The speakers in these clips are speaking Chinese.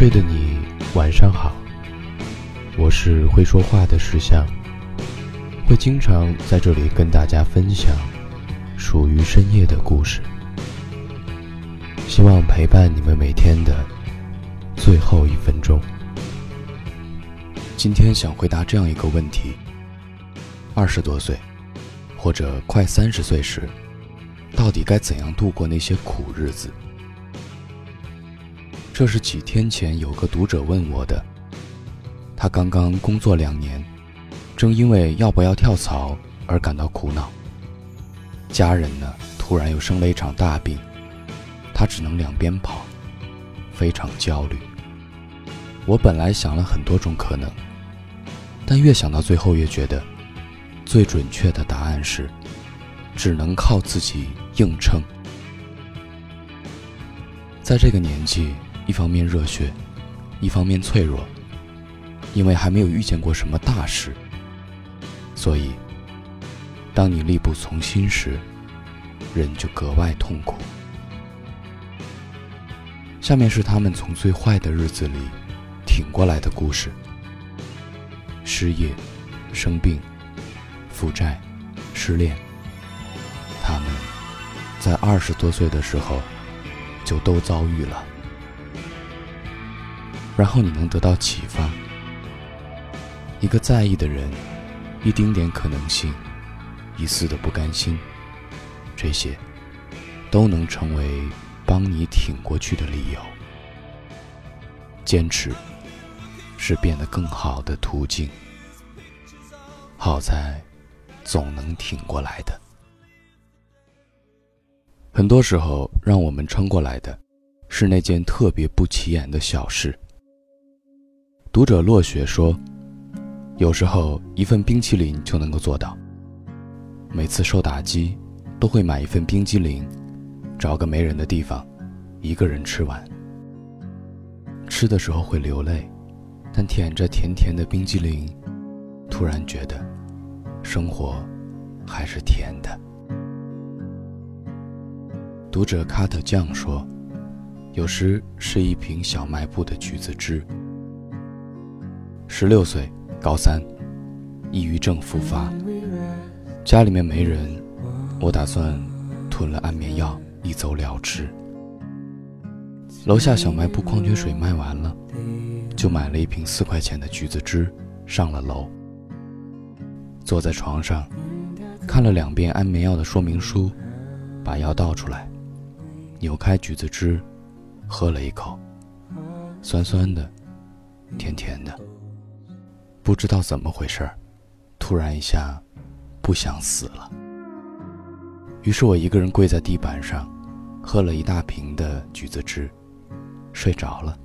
睡的你，晚上好。我是会说话的石像，会经常在这里跟大家分享属于深夜的故事，希望陪伴你们每天的最后一分钟。今天想回答这样一个问题：二十多岁，或者快三十岁时，到底该怎样度过那些苦日子？这是几天前有个读者问我的。他刚刚工作两年，正因为要不要跳槽而感到苦恼。家人呢，突然又生了一场大病，他只能两边跑，非常焦虑。我本来想了很多种可能，但越想到最后越觉得，最准确的答案是，只能靠自己硬撑。在这个年纪，一方面热血，一方面脆弱。因为还没有遇见过什么大事，所以，当你力不从心时，人就格外痛苦。下面是他们从最坏的日子里挺过来的故事：失业、生病、负债、失恋。他们在二十多岁的时候就都遭遇了，然后你能得到启发。一个在意的人，一丁点可能性，一丝的不甘心，这些都能成为帮你挺过去的理由。坚持是变得更好的途径。好在总能挺过来的。很多时候，让我们撑过来的，是那件特别不起眼的小事。读者落雪说。有时候一份冰淇淋就能够做到。每次受打击，都会买一份冰激凌，找个没人的地方，一个人吃完。吃的时候会流泪，但舔着甜甜的冰激凌，突然觉得，生活还是甜的。读者卡特酱说，有时是一瓶小卖部的橘子汁。十六岁。高三，抑郁症复发，家里面没人，我打算吞了安眠药一走了之。楼下小卖部矿泉水卖完了，就买了一瓶四块钱的橘子汁，上了楼。坐在床上，看了两遍安眠药的说明书，把药倒出来，扭开橘子汁，喝了一口，酸酸的，甜甜的。不知道怎么回事，突然一下，不想死了。于是我一个人跪在地板上，喝了一大瓶的橘子汁，睡着了。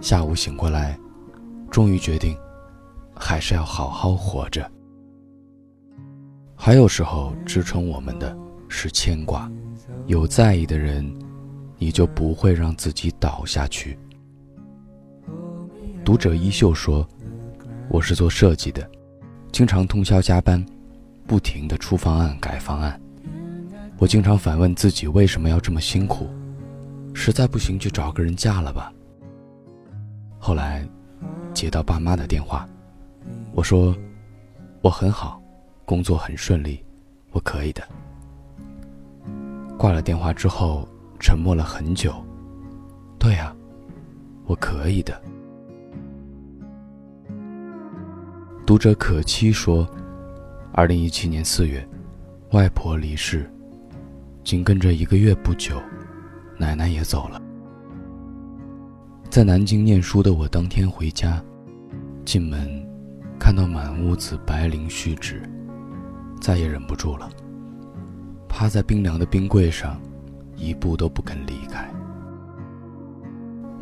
下午醒过来，终于决定，还是要好好活着。还有时候支撑我们的是牵挂，有在意的人，你就不会让自己倒下去。读者衣袖说：“我是做设计的，经常通宵加班，不停的出方案、改方案。我经常反问自己为什么要这么辛苦，实在不行就找个人嫁了吧。后来接到爸妈的电话，我说我很好，工作很顺利，我可以的。挂了电话之后，沉默了很久。对呀，我可以的。”读者可期说：“二零一七年四月，外婆离世，紧跟着一个月不久，奶奶也走了。在南京念书的我，当天回家，进门，看到满屋子白绫絮纸，再也忍不住了，趴在冰凉的冰柜上，一步都不肯离开。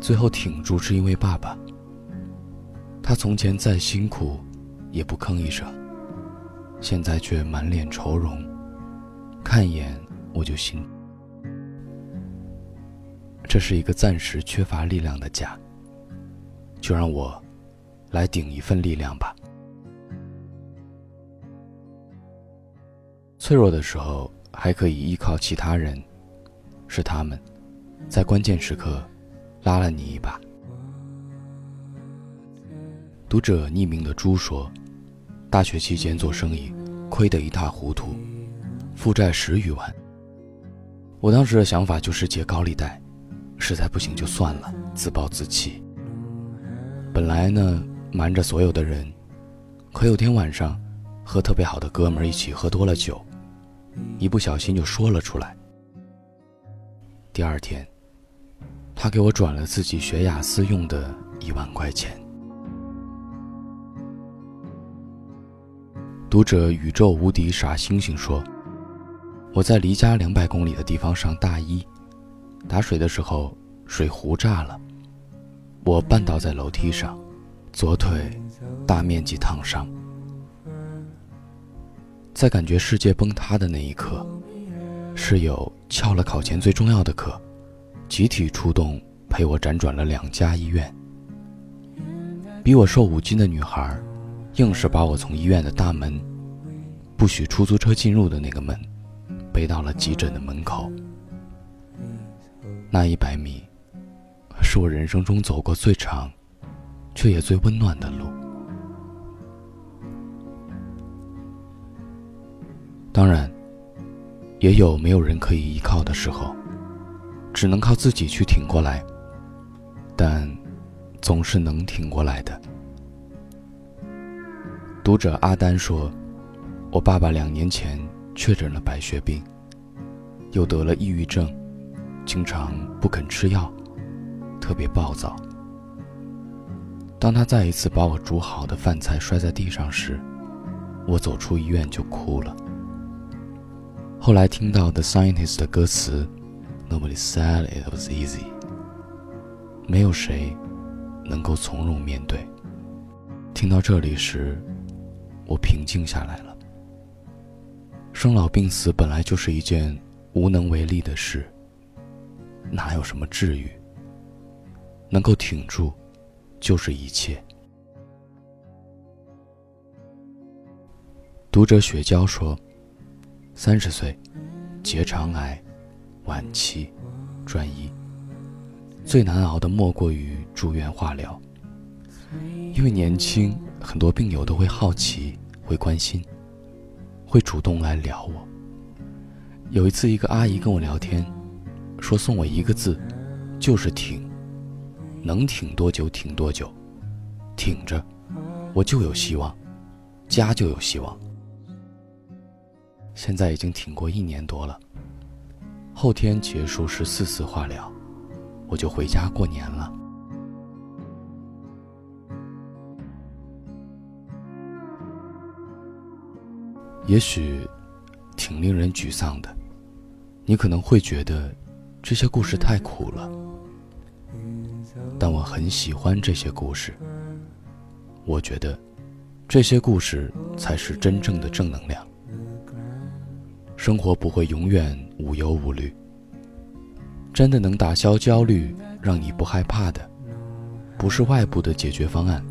最后挺住，是因为爸爸。他从前再辛苦。”也不吭一声，现在却满脸愁容，看一眼我就心。这是一个暂时缺乏力量的家，就让我来顶一份力量吧。脆弱的时候还可以依靠其他人，是他们，在关键时刻拉了你一把。读者匿名的猪说，大学期间做生意，亏得一塌糊涂，负债十余万。我当时的想法就是借高利贷，实在不行就算了，自暴自弃。本来呢，瞒着所有的人，可有天晚上，和特别好的哥们一起喝多了酒，一不小心就说了出来。第二天，他给我转了自己学雅思用的一万块钱。读者宇宙无敌傻星星说：“我在离家两百公里的地方上大一，打水的时候水壶炸了，我绊倒在楼梯上，左腿大面积烫伤。在感觉世界崩塌的那一刻，室友翘了考前最重要的课，集体出动陪我辗转了两家医院。比我瘦五斤的女孩。”硬是把我从医院的大门，不许出租车进入的那个门，背到了急诊的门口。那一百米，是我人生中走过最长，却也最温暖的路。当然，也有没有人可以依靠的时候，只能靠自己去挺过来。但，总是能挺过来的。读者阿丹说：“我爸爸两年前确诊了白血病，又得了抑郁症，经常不肯吃药，特别暴躁。当他再一次把我煮好的饭菜摔在地上时，我走出医院就哭了。后来听到《The Scientist》的歌词，Nobody said it was easy，没有谁能够从容面对。听到这里时。”我平静下来了。生老病死本来就是一件无能为力的事，哪有什么治愈？能够挺住，就是一切。读者雪娇说：“三十岁，结肠癌，晚期，专一。最难熬的莫过于住院化疗，因为年轻，很多病友都会好奇。”会关心，会主动来聊我。有一次，一个阿姨跟我聊天，说送我一个字，就是挺。能挺多久挺多久，挺着，我就有希望，家就有希望。现在已经挺过一年多了，后天结束十四次化疗，我就回家过年了。也许，挺令人沮丧的。你可能会觉得，这些故事太苦了。但我很喜欢这些故事。我觉得，这些故事才是真正的正能量。生活不会永远无忧无虑。真的能打消焦虑，让你不害怕的，不是外部的解决方案，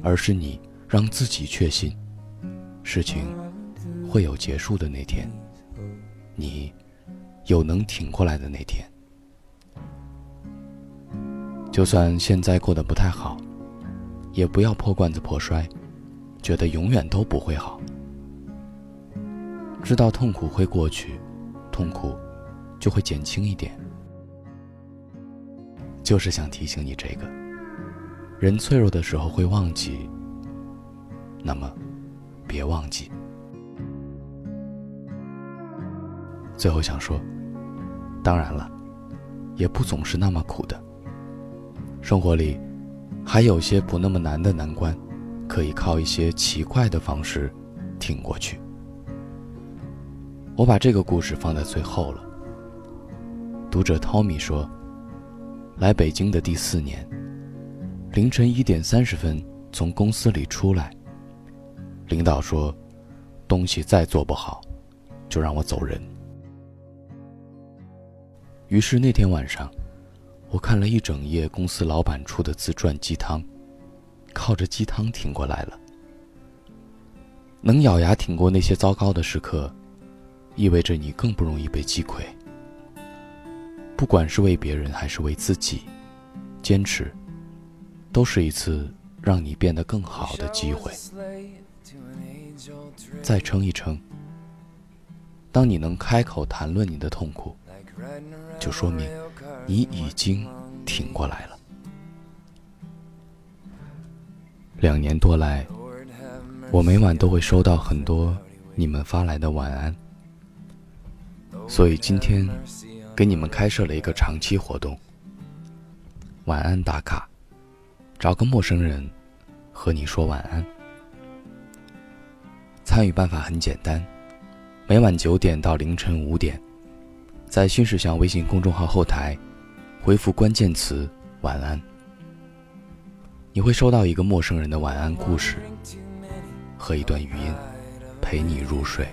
而是你让自己确信，事情。会有结束的那天，你有能挺过来的那天。就算现在过得不太好，也不要破罐子破摔，觉得永远都不会好。知道痛苦会过去，痛苦就会减轻一点。就是想提醒你这个，人脆弱的时候会忘记，那么别忘记。最后想说，当然了，也不总是那么苦的。生活里，还有些不那么难的难关，可以靠一些奇怪的方式挺过去。我把这个故事放在最后了。读者 Tommy 说，来北京的第四年，凌晨一点三十分从公司里出来，领导说，东西再做不好，就让我走人。于是那天晚上，我看了一整夜公司老板出的自传鸡汤，靠着鸡汤挺过来了。能咬牙挺过那些糟糕的时刻，意味着你更不容易被击溃。不管是为别人还是为自己，坚持，都是一次让你变得更好的机会。再撑一撑，当你能开口谈论你的痛苦，就说明你已经挺过来了。两年多来，我每晚都会收到很多你们发来的晚安，所以今天给你们开设了一个长期活动——晚安打卡，找个陌生人和你说晚安。参与办法很简单，每晚九点到凌晨五点，在新世相微信公众号后台回复关键词“晚安”。你会收到一个陌生人的晚安故事和一段语音，陪你入睡。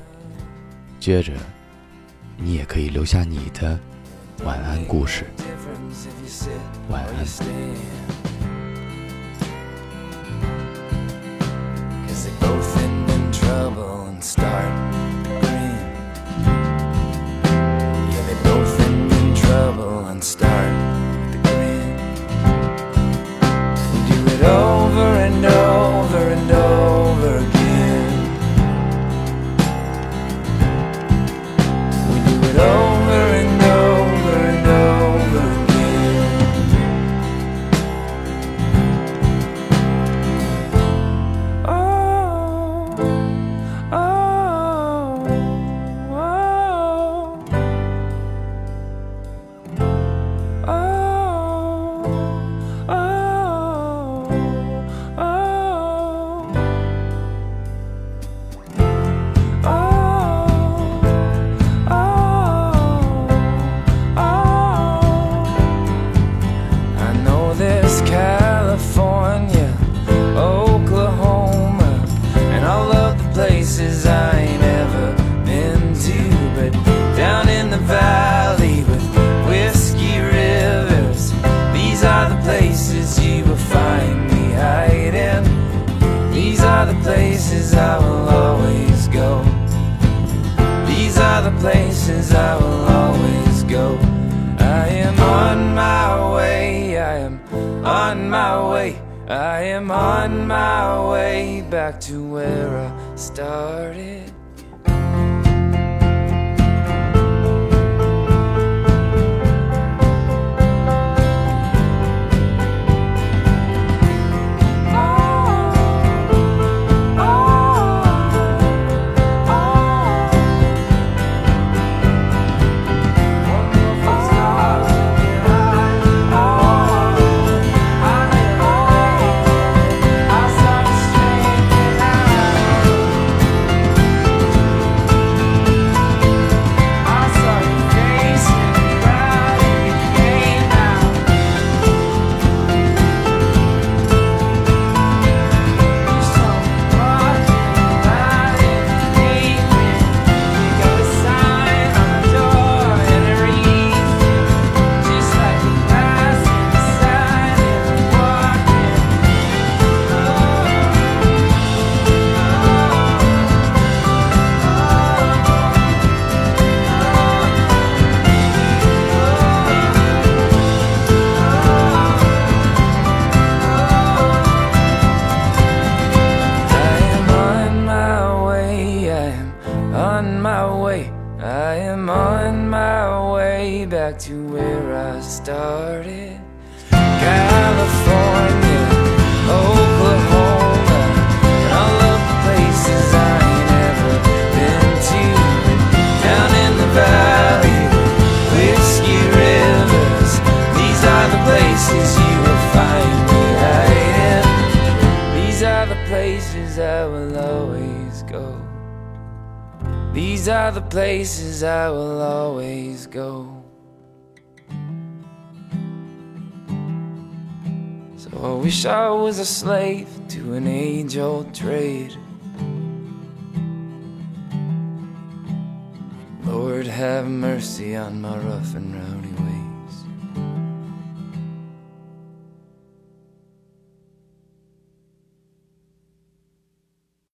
接着，你也可以留下你的晚安故事。晚安。Places I will always go. These are the places I will always go. I am on my way, I am on my way. I am on my way back to where I started. Back to where I started. California, these are the places I will always go. So I wish I was a slave to an age old trade. Lord, have mercy on my rough and rowdy.